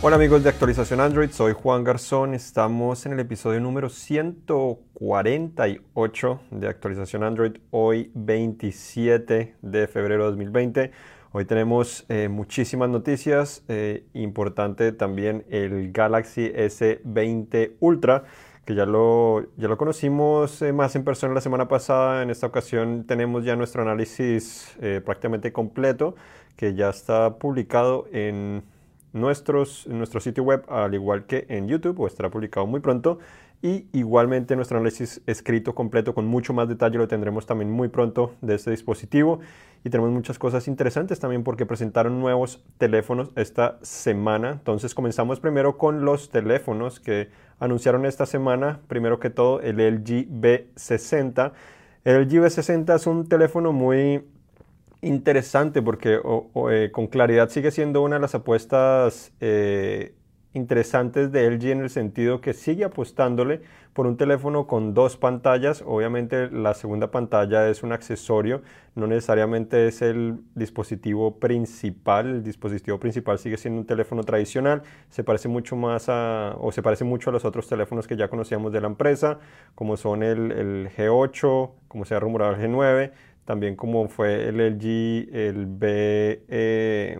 Hola amigos de Actualización Android, soy Juan Garzón, estamos en el episodio número 148 de Actualización Android, hoy 27 de febrero de 2020. Hoy tenemos eh, muchísimas noticias, eh, importante también el Galaxy S20 Ultra, que ya lo, ya lo conocimos eh, más en persona la semana pasada, en esta ocasión tenemos ya nuestro análisis prácticamente completo, que ya está publicado en nuestros, nuestro sitio web, al igual que en YouTube, o estará publicado muy pronto. Y igualmente nuestro análisis escrito completo con mucho más detalle lo tendremos también muy pronto de este dispositivo. Y tenemos muchas cosas interesantes también porque presentaron nuevos teléfonos esta semana. Entonces comenzamos primero con los teléfonos que anunciaron esta semana. Primero que todo el LG B60. El LG B60 es un teléfono muy interesante porque eh, con claridad sigue siendo una de las apuestas eh, interesantes de LG en el sentido que sigue apostándole por un teléfono con dos pantallas. Obviamente la segunda pantalla es un accesorio, no necesariamente es el dispositivo principal. El dispositivo principal sigue siendo un teléfono tradicional, se parece mucho más a, o se parece mucho a los otros teléfonos que ya conocíamos de la empresa, como son el, el G8, como se ha rumorado el G9 también como fue el LG, el B... Eh,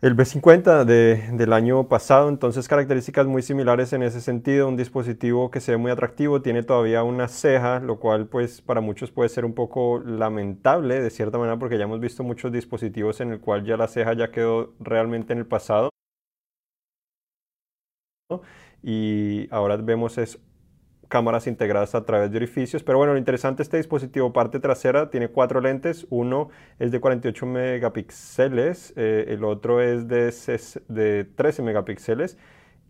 el B50 del año pasado, entonces características muy similares en ese sentido, un dispositivo que se ve muy atractivo, tiene todavía una ceja, lo cual pues para muchos puede ser un poco lamentable de cierta manera porque ya hemos visto muchos dispositivos en el cual ya la ceja ya quedó realmente en el pasado. Y ahora vemos es cámaras integradas a través de orificios. Pero bueno, lo interesante este dispositivo, parte trasera, tiene cuatro lentes. Uno es de 48 megapíxeles, eh, el otro es de, de 13 megapíxeles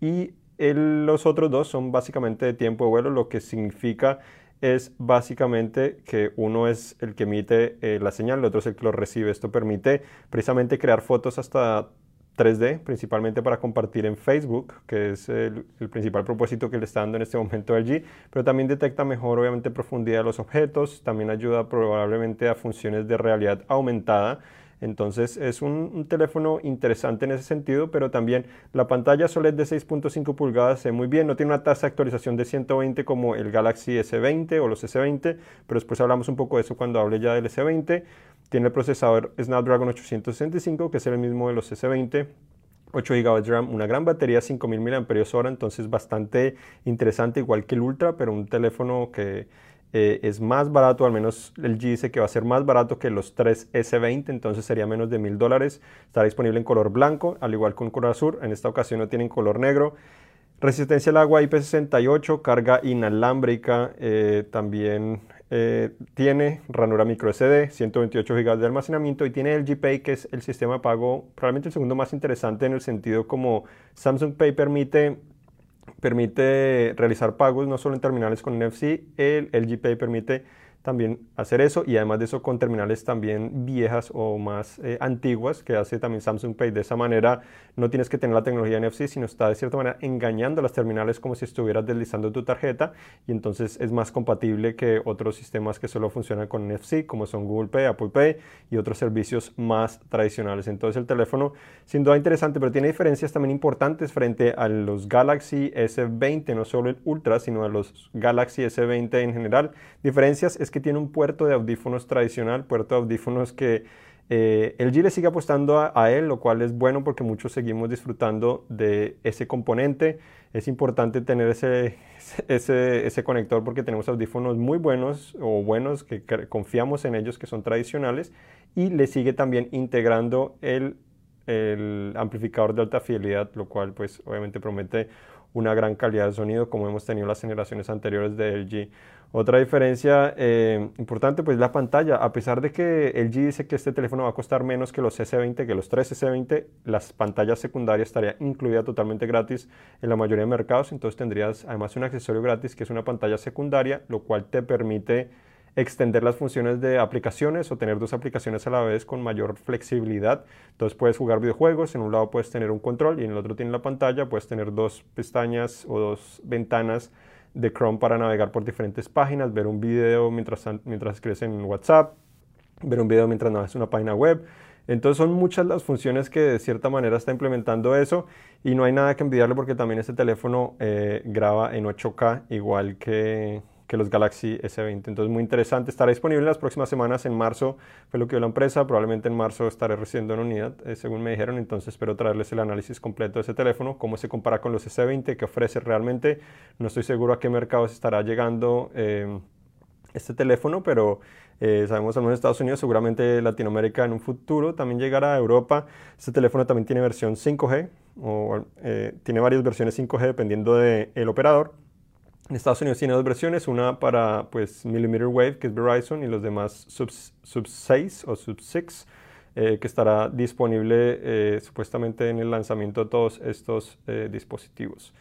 y los otros dos son básicamente de tiempo de vuelo, lo que significa es básicamente que uno es el que emite eh, la señal, el otro es el que lo recibe. Esto permite precisamente crear fotos hasta 3D, principalmente para compartir en Facebook, que es el, principal propósito que le está dando en este momento LG, pero también detecta mejor, obviamente, profundidad de los objetos, también ayuda probablemente a funciones de realidad aumentada, entonces es un, teléfono interesante en ese sentido, pero también la pantalla OLED de 6.5 pulgadas se muy bien, no tiene una tasa de actualización de 120 como el Galaxy S20 o los S20, pero después hablamos un poco de eso cuando hable ya del S20. Tiene el procesador Snapdragon 865, que es el mismo de los S20. 8 GB de RAM, una gran batería, 5000 mAh, entonces bastante interesante, igual que el Ultra, pero un teléfono que eh, es más barato, al menos el G dice que va a ser más barato que los 3 S20, entonces sería menos de mil dólares. Estará disponible en color blanco, al igual que un color azul. En esta ocasión no tienen color negro. Resistencia al agua IP68, carga inalámbrica, eh, también eh, tiene ranura micro SD, 128 GB de almacenamiento y tiene el GPay, que es el sistema de pago probablemente el segundo más interesante en el sentido como Samsung Pay permite permite realizar pagos no solo en terminales con NFC, el LG Pay permite también hacer eso y además de eso con terminales también viejas o más eh, antiguas que hace también Samsung Pay. De esa manera no tienes que tener la tecnología NFC, sino está de cierta manera engañando las terminales como si estuvieras deslizando tu tarjeta y entonces es más compatible que otros sistemas que solo funcionan con NFC como son Google Pay, Apple Pay y otros servicios más tradicionales. Entonces el teléfono sin duda interesante, pero tiene diferencias también importantes frente a los Galaxy S20, no solo el Ultra, sino a los Galaxy S20 en general. Diferencias es que tiene un puerto de audífonos tradicional, puerto de audífonos que eh, el G le sigue apostando a, él, lo cual es bueno porque muchos seguimos disfrutando de ese componente. Es importante tener ese, ese, ese conector porque tenemos audífonos muy buenos o buenos que, confiamos en ellos, que son tradicionales, y le sigue también integrando el, el amplificador de alta fidelidad, lo cual pues obviamente promete una gran calidad de sonido como hemos tenido las generaciones anteriores de LG. Otra diferencia eh, importante pues la pantalla, a pesar de que LG dice que este teléfono va a costar menos que los S20, que los 3 S20, las pantallas secundarias estaría incluida totalmente gratis en la mayoría de mercados, entonces tendrías además un accesorio gratis que es una pantalla secundaria, lo cual te permite extender las funciones de aplicaciones o tener dos aplicaciones a la vez con mayor flexibilidad. Entonces puedes jugar videojuegos, en un lado puedes tener un control y en el otro tiene la pantalla, puedes tener dos pestañas o dos ventanas de Chrome para navegar por diferentes páginas, ver un video mientras, mientras escribes en WhatsApp, ver un video mientras navegas una página web. Entonces son muchas las funciones que de cierta manera está implementando eso y no hay nada que envidiarle porque también este teléfono eh, graba en 8K igual que, que los Galaxy S20. Entonces muy interesante, estará disponible en las próximas semanas, en marzo fue lo que dio la empresa, probablemente en marzo estaré recibiendo en unidad, eh, según me dijeron, entonces espero traerles el análisis completo de ese teléfono, cómo se compara con los S20, qué ofrece realmente, no estoy seguro a qué mercados estará llegando eh, este teléfono, pero eh, sabemos al menos en Estados Unidos, seguramente Latinoamérica en un futuro también llegará a Europa. Este teléfono también tiene versión 5G, o eh, tiene varias versiones 5G dependiendo del operador. En Estados Unidos tiene dos versiones, una para pues millimeter wave, que es Verizon, y los demás sub, sub 6 o sub 6, eh, que estará disponible supuestamente en el lanzamiento de todos estos dispositivos.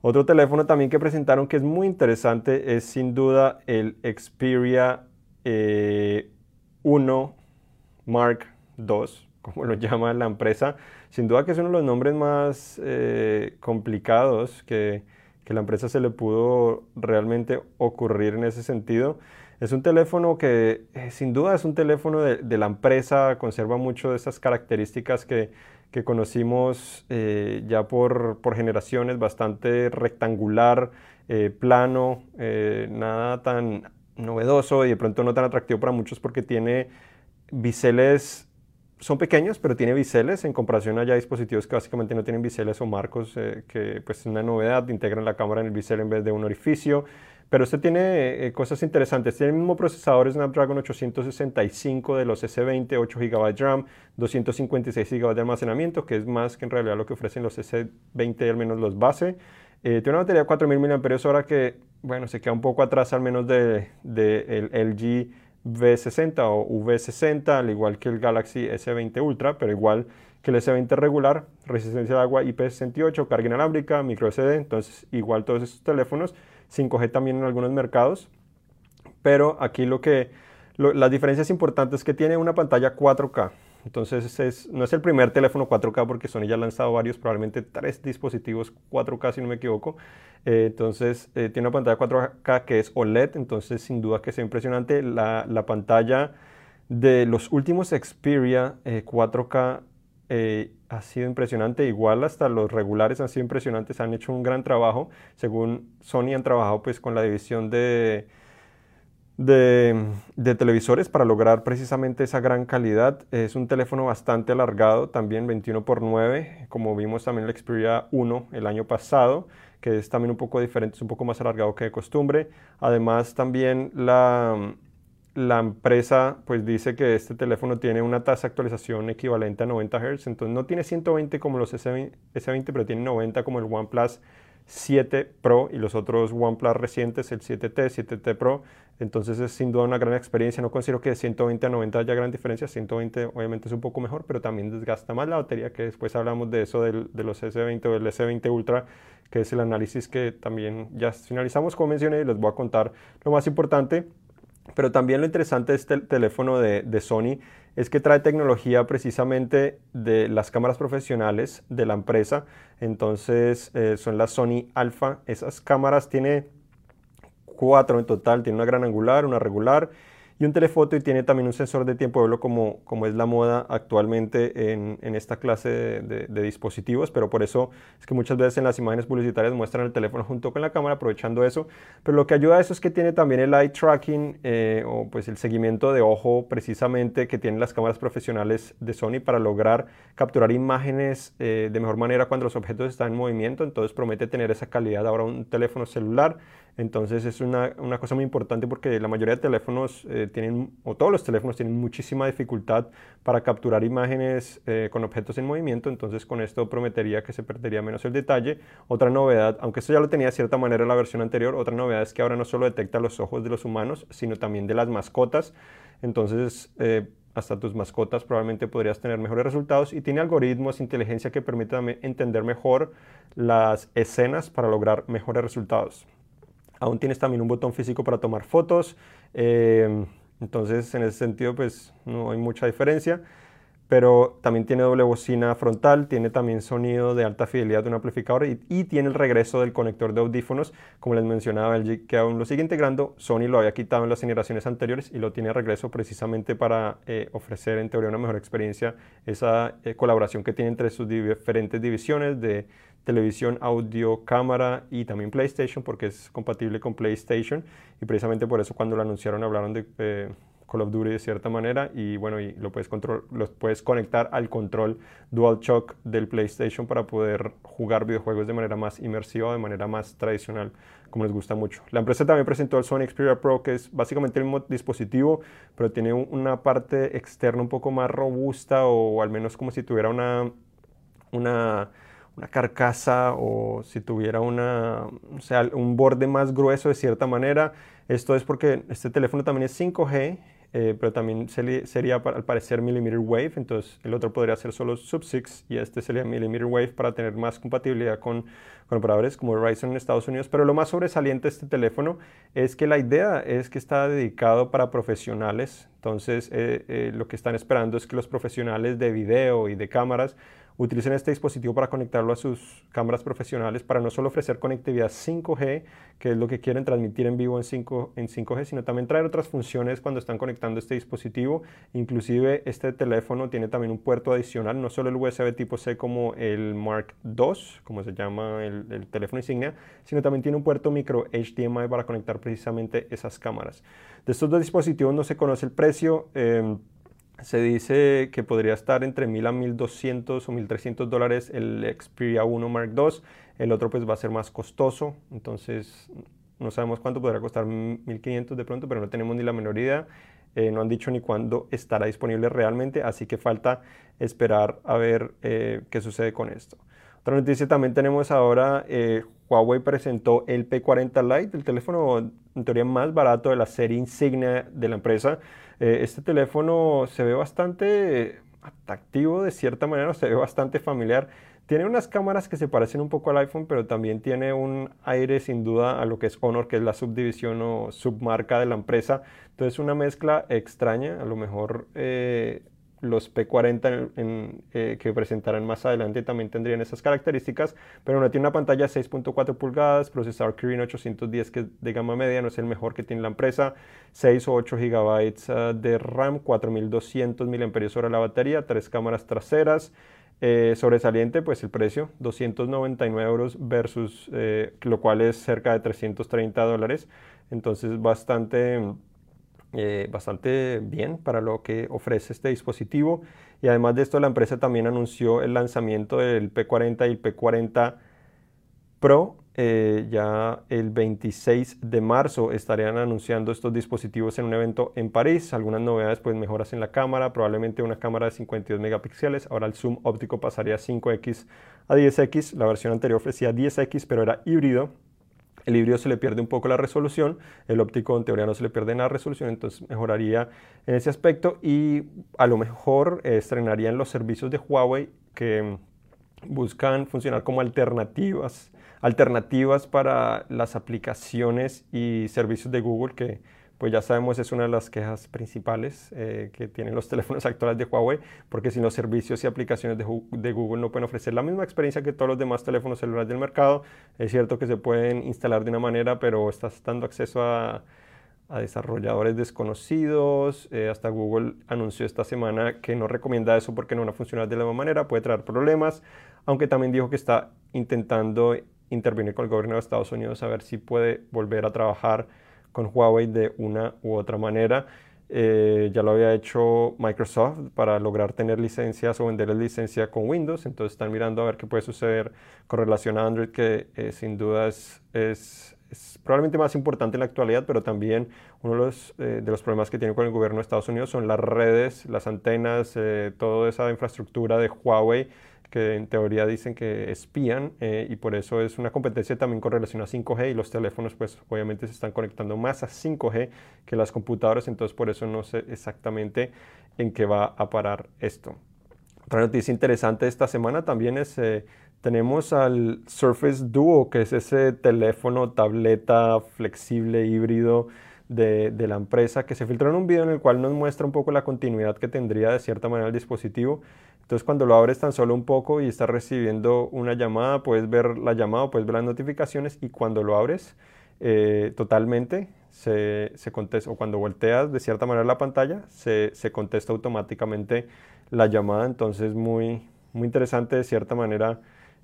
Otro teléfono también que presentaron que es muy interesante es sin duda el Xperia 1 eh, Mark II, como lo llama la empresa. Sin duda que es uno de los nombres más eh, complicados que, la empresa se le pudo realmente ocurrir en ese sentido. Es un teléfono que eh, sin duda es un teléfono de, la empresa, conserva mucho de esas características que, conocimos ya por, por, generaciones, bastante rectangular, plano, nada tan novedoso y de pronto no tan atractivo para muchos porque tiene biseles, son pequeños, pero tiene biseles en comparación a ya dispositivos que básicamente no tienen biseles o marcos, eh, que pues es una novedad, integran la cámara en el bisel en vez de un orificio. Pero este tiene eh, cosas interesantes. Tiene el mismo procesador Snapdragon 865 de los S20, 8 GB de RAM, 256 GB de almacenamiento, que es más que en realidad lo que ofrecen los S20, al menos los base. Eh, tiene una batería de 4000 mAh que bueno, se queda un poco atrás al menos del de, LG V60 o V60, al igual que el Galaxy S20 Ultra, pero igual que el S20 regular, resistencia de agua IP68, carga inalámbrica, micro SD, entonces igual todos estos teléfonos, 5G también en algunos mercados, pero aquí lo que, las diferencias importantes es que tiene una pantalla 4K, entonces no es el primer teléfono 4K porque Sony ya ha lanzado varios, probablemente tres dispositivos 4K si no me equivoco. Eh, entonces eh, tiene una pantalla 4K que es OLED, entonces sin duda que es impresionante. La, pantalla de los últimos Xperia 4K eh, ha sido impresionante, igual hasta los regulares han sido impresionantes, han hecho un gran trabajo. Según Sony han trabajado pues con la división de de, televisores para lograr precisamente esa gran calidad. Es un teléfono bastante alargado, también 21 x 9, como vimos también el Xperia 1 el año pasado, que es también un poco diferente, es un poco más alargado que de costumbre. Además también la, la empresa pues dice que este teléfono tiene una tasa de actualización equivalente a 90 Hz, entonces no tiene 120 como los S20, S20 pero tiene 90 como el OnePlus 7 Pro y los otros OnePlus recientes, el 7T, 7T Pro. Entonces es sin duda una gran experiencia. No considero que de 120 a 90 haya gran diferencia. 120 obviamente es un poco mejor, pero también desgasta más la batería, que después hablamos de eso del, de los S20 o del S20 Ultra, que es el análisis que también ya finalizamos, como mencioné, y les voy a contar lo más importante. Pero también lo interesante de este teléfono de, de Sony es que trae tecnología precisamente de las cámaras profesionales de la empresa. Entonces eh, son las Sony Alpha. Esas cámaras tiene cuatro en total. Tiene una gran angular, una regular y un telefoto y tiene también un sensor de tiempo de vuelo como, como es la moda actualmente en, en esta clase de, dispositivos, pero por eso es que muchas veces en las imágenes publicitarias muestran el teléfono junto con la cámara aprovechando eso, pero lo que ayuda a eso es que tiene también el eye tracking eh, o pues el seguimiento de ojo precisamente que tienen las cámaras profesionales de Sony para lograr capturar imágenes eh, de mejor manera cuando los objetos están en movimiento, entonces promete tener esa calidad. Ahora un teléfono celular, entonces es una, una cosa muy importante porque la mayoría de teléfonos eh, tienen, o todos los teléfonos tienen muchísima dificultad para capturar imágenes eh, con objetos en movimiento, entonces con esto prometería que se perdería menos el detalle. Otra novedad, aunque esto ya lo tenía de cierta manera en la versión anterior, otra novedad es que ahora no solo detecta los ojos de los humanos, sino también de las mascotas. Entonces, eh, hasta tus mascotas probablemente podrías tener mejores resultados y tiene algoritmos, inteligencia que permiten entender mejor las escenas para lograr mejores resultados. Aún tienes también un botón físico para tomar fotos. Eh, entonces, en ese sentido, pues no hay mucha diferencia. Pero también tiene doble bocina frontal, tiene también sonido de alta fidelidad de un amplificador y, tiene el regreso del conector de audífonos, como les mencionaba, el que aún lo sigue integrando, Sony lo había quitado en las generaciones anteriores y lo tiene regreso precisamente para eh, ofrecer en teoría una mejor experiencia, esa eh, colaboración que tiene entre sus diferentes divisiones de televisión, audio, cámara y también PlayStation, porque es compatible con PlayStation. Y precisamente por eso cuando lo anunciaron hablaron de... Eh, Call of Duty de cierta manera y bueno, y lo puedes, control, los puedes conectar al control DualShock del PlayStation para poder jugar videojuegos de manera más inmersiva, de manera más tradicional, como les gusta mucho. La empresa también presentó el Sony Xperia Pro, que es básicamente el dispositivo, pero tiene una parte externa un poco más robusta o al menos como si tuviera una... una una carcasa o si tuviera una, o sea, un borde más grueso de cierta manera. Esto es porque este teléfono también es 5G eh, pero también sería al parecer millimeter wave, entonces el otro podría ser solo sub 6 y este sería millimeter wave para tener más compatibilidad con, con operadores como Verizon en Estados Unidos. Pero lo más sobresaliente de este teléfono es que la idea es que está dedicado para profesionales, entonces eh, eh, lo que están esperando es que los profesionales de video y de cámaras utilicen este dispositivo para conectarlo a sus cámaras profesionales para no solo ofrecer conectividad 5G, que es lo que quieren transmitir en vivo en, 5, en 5G, sino también traer otras funciones cuando están conectando este dispositivo. Inclusive este teléfono tiene también un puerto adicional, no solo el USB tipo C como el Mark II, como se llama el, teléfono insignia, sino también tiene un puerto micro HDMI para conectar precisamente esas cámaras. De estos dos dispositivos no se conoce el precio. Em, se dice que podría estar entre 1000 a 1200 o 1300 dólares el Xperia 1 Mark II. El otro pues va a ser más costoso, entonces no sabemos cuánto podrá costar 1500 de pronto, pero no tenemos ni la menor idea. Eh, no han dicho ni cuándo estará disponible realmente, así que falta esperar a ver eh, qué sucede con esto. Otra noticia también tenemos ahora, eh, Huawei presentó el P40 Lite, el teléfono en teoría más barato de la serie insignia de la empresa. Eh, este teléfono se ve bastante atractivo de cierta manera, se ve bastante familiar. Tiene unas cámaras que se parecen un poco al iPhone, pero también tiene un aire sin duda a lo que es Honor, que es la subdivisión o submarca de la empresa. Entonces una mezcla extraña, a lo mejor eh, los P40 eh, que presentarán más adelante también tendrían esas características, pero no tiene una pantalla 6.4 pulgadas, procesador Kirin 810 que de gama media, no es el mejor que tiene la empresa, 6 o 8 GB ah, de RAM, 4200 mAh la batería, tres cámaras traseras, eh, sobresaliente, pues el precio, 299 euros versus, eh, lo cual es cerca de 330 dólares, entonces bastante eh, bastante bien para lo que ofrece este dispositivo. Y además de esto, la empresa también anunció el lanzamiento del P40 y el P40 Pro. Eh, ya el 26 de marzo estarían anunciando estos dispositivos en un evento en París. Algunas novedades, pues mejoras en la cámara, probablemente una cámara de 52 megapíxeles. Ahora el zoom óptico pasaría 5x a 10x. La versión anterior ofrecía 10x, pero era híbrido. El híbrido se le pierde un poco la resolución, el óptico en teoría no se le pierde nada la resolución, entonces mejoraría en ese aspecto y a lo mejor eh, estrenarían los servicios de Huawei que buscan funcionar como alternativas, alternativas para las aplicaciones y servicios de Google que pues ya sabemos es una de las quejas principales eh, que tienen los teléfonos actuales de Huawei, porque sin los servicios y aplicaciones de, Google no pueden ofrecer la misma experiencia que todos los demás teléfonos celulares del mercado. Es cierto que se pueden instalar de una manera, pero estás dando acceso a, desarrolladores desconocidos. Eh, hasta Google anunció esta semana que no recomienda eso porque no va a funcionar de la misma manera, puede traer problemas, aunque también dijo que está intentando intervenir con el gobierno de Estados Unidos a ver si puede volver a trabajar con Huawei de una u otra manera. Eh, ya lo había hecho Microsoft para lograr tener licencias o vender licencia con Windows, entonces están mirando a ver qué puede suceder con relación a Android, que eh, sin duda es, es, probablemente más importante en la actualidad, pero también uno de los, eh, de los, problemas que tiene con el gobierno de Estados Unidos son las redes, las antenas, toda esa infraestructura de Huawei que en teoría dicen que espían eh, y por eso es una competencia también con relación a 5G y los teléfonos pues obviamente se están conectando más a 5G que las computadoras, entonces por eso no sé exactamente en qué va a parar esto. Otra noticia interesante esta semana también es, eh, tenemos al Surface Duo, que es ese teléfono, tableta flexible, híbrido, de, la empresa que se filtró en un video en el cual nos muestra un poco la continuidad que tendría de cierta manera el dispositivo. Entonces cuando lo abres tan solo un poco y estás recibiendo una llamada, puedes ver la llamada, puedes ver las notificaciones y cuando lo abres eh, totalmente se, contesta, o cuando volteas de cierta manera la pantalla, se, contesta automáticamente la llamada. Entonces muy, muy interesante de cierta manera.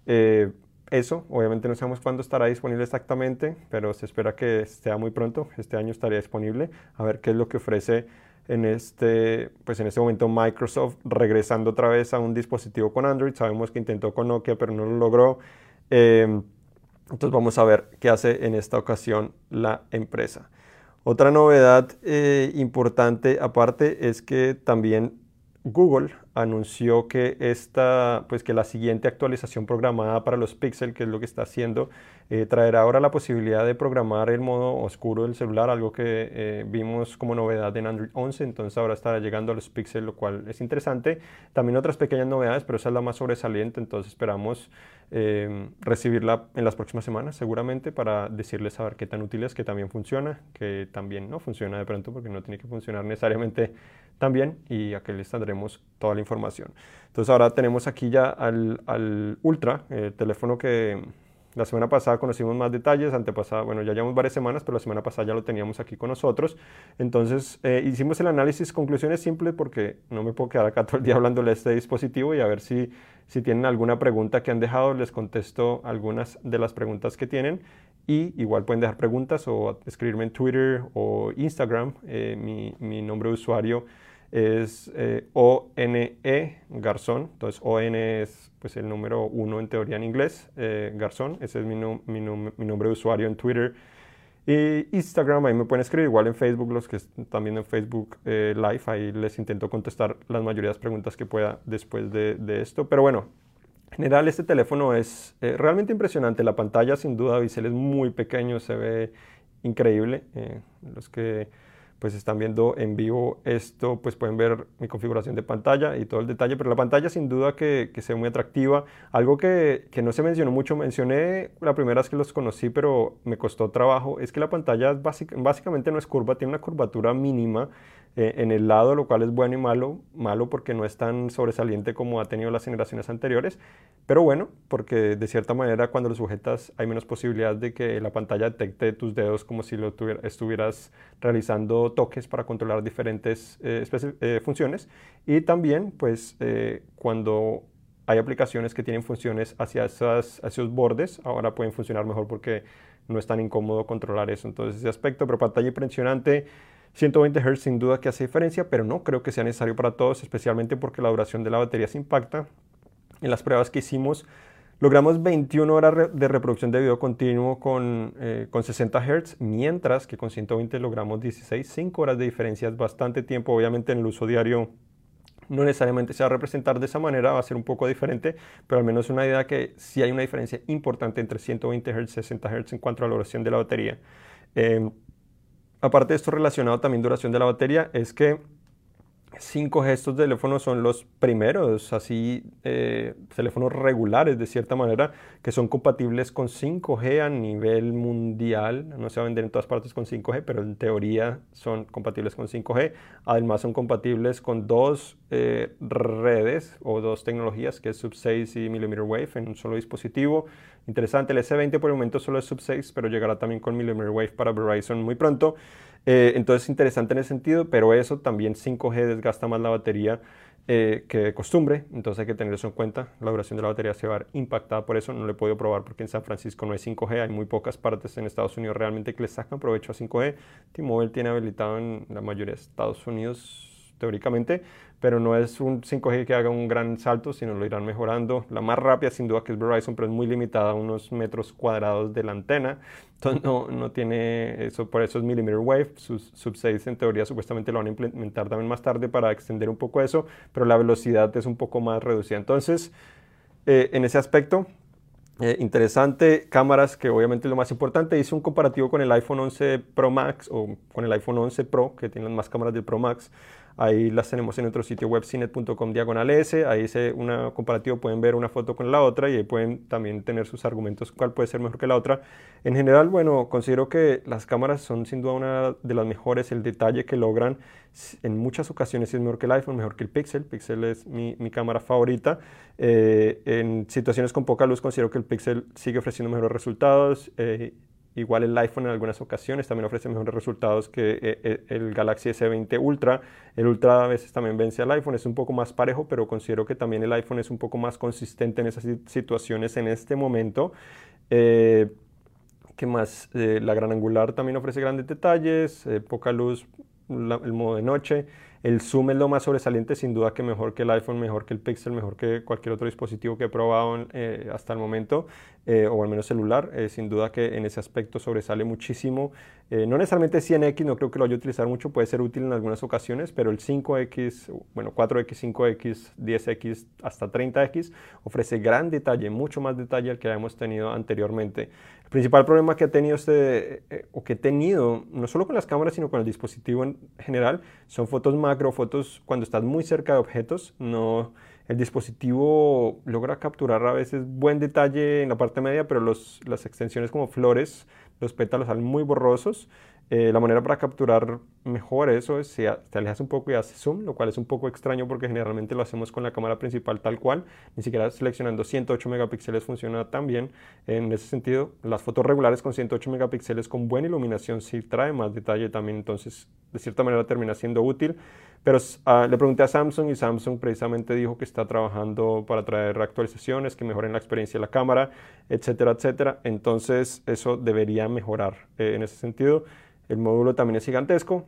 Eh, eso, obviamente no sabemos cuándo estará disponible exactamente, pero se espera que esté muy pronto, este año estaría disponible, a ver qué es lo que ofrece en este, pues en este momento Microsoft regresando otra vez a un dispositivo con Android, sabemos que intentó con Nokia pero no lo logró, em, entonces vamos a ver qué hace en esta ocasión la empresa. Otra novedad eh, importante aparte es que también Google anunció que, esta, pues que la siguiente actualización programada para los Pixel, que es lo que está haciendo, eh, traerá ahora la posibilidad de programar el modo oscuro del celular, algo que eh, vimos como novedad en Android 11, entonces ahora estará llegando a los Pixel, lo cual es interesante. También otras pequeñas novedades, pero esa es la más sobresaliente, entonces esperamos eh, recibirla en las próximas semanas seguramente para decirles a ver qué tan útil es, que también funciona, que también no funciona de pronto porque no tiene que funcionar necesariamente tan bien y aquí les tendremos toda la información. Entonces ahora tenemos aquí ya al, al Ultra, el teléfono que la semana pasada conocimos más detalles, antepasada, bueno, ya llevamos varias semanas, pero la semana pasada ya lo teníamos aquí con nosotros. Entonces, eh, hicimos el análisis, conclusiones simples, porque no me puedo quedar acá todo el día hablándole de este dispositivo y a ver si, si tienen alguna pregunta que han dejado, les contesto algunas de las preguntas que tienen. Y igual pueden dejar preguntas o escribirme en Twitter o Instagram. Eh, mi, mi nombre de usuario es eh, O-N-E Garzón. Entonces, O-N es pues, el número uno en teoría en inglés, eh, Garzón. Ese es mi, mi, nombre de usuario en Twitter. Y Instagram, ahí me pueden escribir, igual en Facebook, los que están viendo en Facebook eh, Live, ahí les intento contestar las mayorías de preguntas que pueda después de, de esto. Pero bueno, en general este teléfono es realmente impresionante. La pantalla sin duda Bisel es muy pequeño, se ve increíble. los que pues están viendo en vivo esto, pues pueden ver mi configuración de pantalla y todo el detalle, pero la pantalla sin duda que, que se muy atractiva. Algo que, que, no se mencionó mucho, mencioné la primera vez que los conocí, pero me costó trabajo, es que la pantalla básicamente no es curva, tiene una curvatura mínima eh, en el lado, lo cual es bueno y malo. Malo porque no es tan sobresaliente como ha tenido las generaciones anteriores, pero bueno, porque de cierta manera cuando lo sujetas hay menos posibilidad de que la pantalla detecte tus dedos como si lo estuvieras realizando toques para controlar diferentes eh, eh, funciones. Y también, pues, cuando hay aplicaciones que tienen funciones hacia, esas, hacia esos bordes, ahora pueden funcionar mejor porque no es tan incómodo controlar eso. Entonces, ese aspecto, pero pantalla impresionante 120 Hz sin duda que hace diferencia, pero no creo que sea necesario para todos, especialmente porque la duración de la batería se impacta. En las pruebas que hicimos, logramos 21 horas de reproducción de video continuo con, eh, con 60 Hz, mientras que con 120 logramos 16, 5 horas de diferencia es bastante tiempo. Obviamente en el uso diario no necesariamente se va a representar de esa manera, va a ser un poco diferente, pero al menos una idea que sí hay una diferencia importante entre 120 Hz y 60 Hz en cuanto a la duración de la batería. Eh, aparte de esto relacionado también duración de la batería, es que 5G estos teléfonos son los primeros, así, eh, teléfonos regulares de cierta manera, que son compatibles con 5G a nivel mundial. No se va a vender en todas partes con 5G, pero en teoría son compatibles con 5G. Además son compatibles con dos eh, redes o dos tecnologías, que es Sub-6 y Millimeter Wave en un solo dispositivo. Interesante, el S20 por el momento solo es Sub-6, pero llegará también con Millimeter Wave para Verizon muy pronto. Eh, entonces es interesante en ese sentido, pero eso también 5G desgasta más la batería eh, que de costumbre, entonces hay que tener eso en cuenta. La duración de la batería se va a ver impactada por eso. No lo he podido probar porque en San Francisco no hay 5G, hay muy pocas partes en Estados Unidos realmente que le sacan provecho a 5G. T-Mobile tiene habilitado en la mayoría de Estados Unidos teóricamente, pero no es un 5G que haga un gran salto, sino lo irán mejorando. La más rápida sin duda que es Verizon, pero es muy limitada a unos metros cuadrados de la antena, entonces no, no tiene eso, por eso es millimeter wave, sus sub-6 en teoría supuestamente lo van a implementar también más tarde para extender un poco eso, pero la velocidad es un poco más reducida. Entonces, eh, en ese aspecto, eh, interesante, cámaras que obviamente es lo más importante. Hice un comparativo con el iPhone 11 Pro Max o con el iPhone 11 Pro, que tienen más cámaras del Pro Max. Ahí las tenemos en nuestro sitio web cinet.com diagonal S. Ahí dice una comparativo, pueden ver una foto con la otra y ahí pueden también tener sus argumentos cuál puede ser mejor que la otra. En general, bueno, considero que las cámaras son sin duda una de las mejores. El detalle que logran en muchas ocasiones es mejor que el iPhone, mejor que el Pixel. Pixel es mi, mi cámara favorita. Eh, en situaciones con poca luz considero que el Pixel sigue ofreciendo mejores resultados. Eh, Igual el iPhone en algunas ocasiones también ofrece mejores resultados que eh, eh, el Galaxy S20 Ultra. El Ultra a veces también vence al iPhone, es un poco más parejo, pero considero que también el iPhone es un poco más consistente en esas situaciones en este momento. Eh, ¿Qué más? la gran angular también ofrece grandes detalles, poca luz, el modo de noche. El zoom es lo más sobresaliente, sin duda que mejor que el iPhone, mejor que el Pixel, mejor que cualquier otro dispositivo que he probado eh, hasta el momento, eh, o al menos celular. Eh, sin duda que en ese aspecto sobresale muchísimo. no necesariamente 100X, no creo que lo vaya a utilizar mucho, puede ser útil en algunas ocasiones, pero el 5X, bueno, 4X, 5X, 10X, hasta 30X ofrece gran detalle, mucho más detalle al que habíamos tenido anteriormente. El principal problema que ha tenido este, o que he tenido, no solo con las cámaras, sino con el dispositivo en general, son fotos más macrofotos cuando estás muy cerca de objetos, no, el dispositivo logra capturar a veces buen detalle en la parte media, pero los, las extensiones como flores, los pétalos salen muy borrosos. Eh, la manera para capturar mejor eso es si te alejas un poco y haces zoom, lo cual es un poco extraño porque generalmente lo hacemos con la cámara principal tal cual, ni siquiera seleccionando 108 megapíxeles funciona tan bien. En ese sentido, las fotos regulares con 108 megapíxeles con buena iluminación sí trae más detalle también, entonces de cierta manera termina siendo útil. Pero ah, le pregunté a Samsung y Samsung precisamente dijo que está trabajando para traer actualizaciones que mejoren la experiencia de la cámara, etcétera, etcétera. Entonces eso debería mejorar eh, en ese sentido. El módulo también es gigantesco.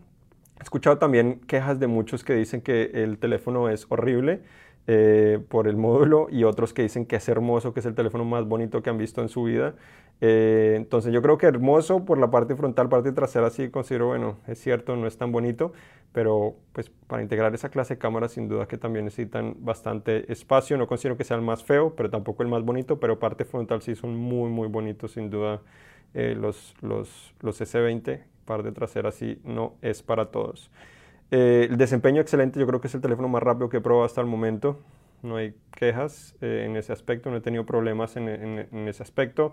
He escuchado también quejas de muchos que dicen que el teléfono es horrible. Eh, por el módulo y otros que dicen que es hermoso, que es el teléfono más bonito que han visto en su vida. Eh, entonces yo creo que hermoso por la parte frontal, parte trasera sí considero, bueno, es cierto, no es tan bonito, pero pues para integrar esa clase de cámaras sin duda que también necesitan bastante espacio. No considero que sea el más feo, pero tampoco el más bonito, pero parte frontal sí son muy, muy bonitos sin duda eh, los, los, los S20, parte trasera sí no es para todos. Eh, el desempeño excelente, yo creo que es el teléfono más rápido que he probado hasta el momento. No hay quejas eh, en ese aspecto, no he tenido problemas en, en ese aspecto.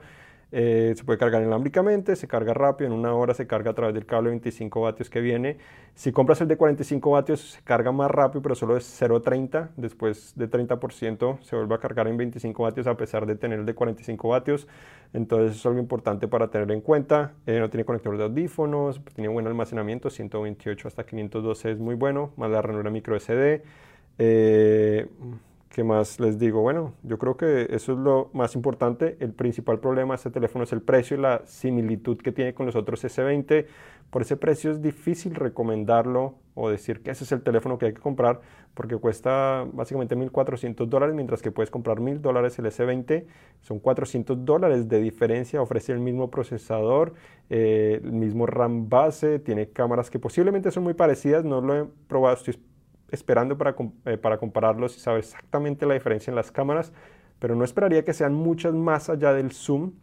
Eh, se puede cargar inalámbricamente, se carga rápido, en una hora se carga a través del cable 25 vatios que viene. Si compras el de 45 vatios se carga más rápido, pero solo es 0.30, después de 30% se vuelve a cargar en 25 vatios a pesar de tener el de 45 vatios. Entonces es algo importante para tener en cuenta. Eh, no tiene conector de audífonos, tiene buen almacenamiento, 128 hasta 512 es muy bueno, más la ranura micro SD. Eh, ¿Qué más les digo? Bueno, yo creo que eso es lo más importante. El principal problema de este teléfono es el precio y la similitud que tiene con los otros S20. Por ese precio es difícil recomendarlo o decir que ese es el teléfono que hay que comprar porque cuesta básicamente 1.400 dólares, mientras que puedes comprar 1.000 dólares el S20. Son 400 dólares de diferencia. Ofrece el mismo procesador, eh, el mismo RAM base, tiene cámaras que posiblemente son muy parecidas. No lo he probado, estoy esperando para, eh, para compararlos y saber exactamente la diferencia en las cámaras, pero no esperaría que sean muchas más allá del zoom.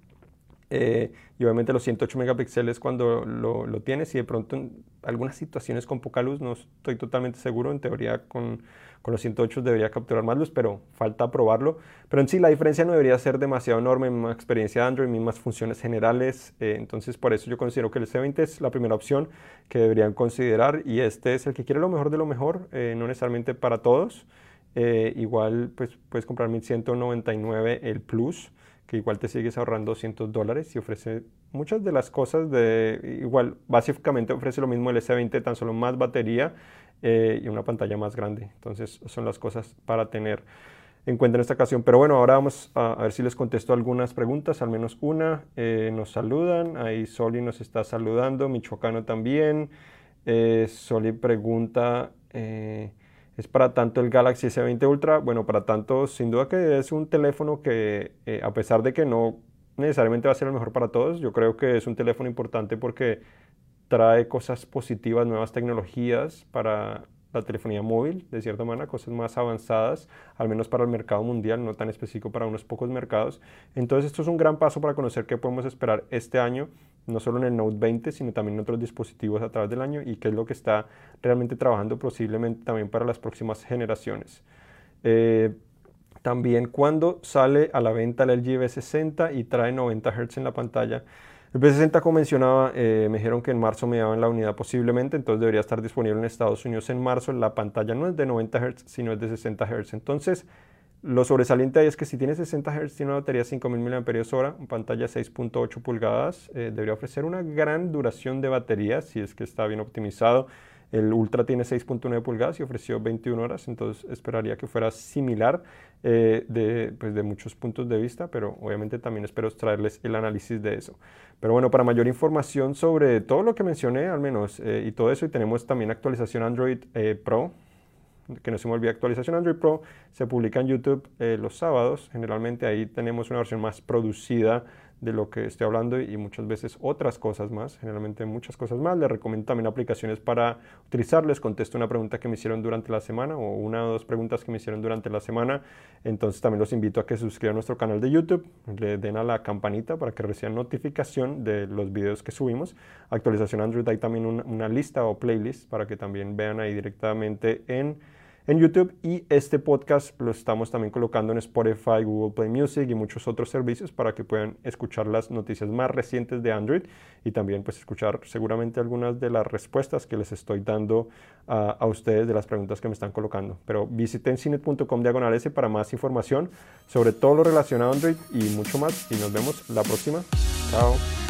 Eh, y obviamente los 108 megapíxeles cuando lo, lo, tienes y de pronto en algunas situaciones con poca luz, no estoy totalmente seguro, en teoría con, con los 108 debería capturar más luz, pero falta probarlo. Pero en sí la diferencia no debería ser demasiado enorme, misma experiencia de Android, mismas funciones generales. Eh, entonces por eso yo considero que el C20 es la primera opción que deberían considerar y este es el que quiere lo mejor de lo mejor, eh, no necesariamente para todos. Eh, igual pues puedes comprar 1199 el Plus que igual te sigues ahorrando 200 dólares y ofrece muchas de las cosas de igual básicamente ofrece lo mismo el S20 tan solo más batería eh, y una pantalla más grande. Entonces son las cosas para tener en cuenta en esta ocasión. Pero bueno, ahora vamos a, ver si les contesto algunas preguntas, al menos una. Eh, nos saludan, ahí Soli nos está saludando, Michoacano también. Eh, Soli pregunta, ¿es para tanto el Galaxy S20 Ultra? Bueno, para tanto, sin duda que es un teléfono que a pesar de que no necesariamente va a ser el mejor para todos, yo creo que es un teléfono importante porque trae cosas positivas, nuevas tecnologías para la telefonía móvil, de cierta manera, cosas más avanzadas, al menos para el mercado mundial, no tan específico para unos pocos mercados. Entonces esto es un gran paso para conocer qué podemos esperar este año no solo en el Note 20, sino también en otros dispositivos a través del año y qué es lo que está realmente trabajando posiblemente también para las próximas generaciones. Eh, también cuando sale a la venta el LG V60 y trae 90 Hz en la pantalla. El V60, como mencionaba, eh, me dijeron que en marzo me daban la unidad posiblemente, entonces debería estar disponible en Estados Unidos en marzo. La pantalla no es de 90 Hz, sino es de 60 Hz. Entonces, lo sobresaliente ahí es que si tiene 60 Hz, tiene una batería de 5000 mAh, pantalla 6.8 pulgadas, eh, debería ofrecer una gran duración de batería si es que está bien optimizado. El Ultra tiene 6.9 pulgadas y ofreció 21 horas, entonces esperaría que fuera similar eh, de, pues de, muchos puntos de vista, pero obviamente también espero traerles el análisis de eso. Pero bueno, para mayor información sobre todo lo que mencioné, al menos, eh, y todo eso, y tenemos también actualización Android Pro, que no se me olvide, actualización Android Pro se publica en YouTube eh, los sábados. Generalmente ahí tenemos una versión más producida de lo que estoy hablando y muchas veces otras cosas más, generalmente muchas cosas más. Les recomiendo también aplicaciones para utilizarles. Contesto una pregunta que me hicieron durante la semana o una o dos preguntas que me hicieron durante la semana. Entonces también los invito a que se suscriban a nuestro canal de YouTube, le den a la campanita para que reciban notificación de los videos que subimos. Actualización Android hay también una lista o playlist para que también vean ahí directamente en en YouTube y este podcast lo estamos también colocando en Spotify, Google Play Music y muchos otros servicios para que puedan escuchar las noticias más recientes de Android y también pues escuchar seguramente algunas de las respuestas que les estoy dando a ustedes de las preguntas que me están colocando. Pero visiten cinet.com diagonal S para más información sobre todo lo relacionado a Android y mucho más y nos vemos la próxima. Chao.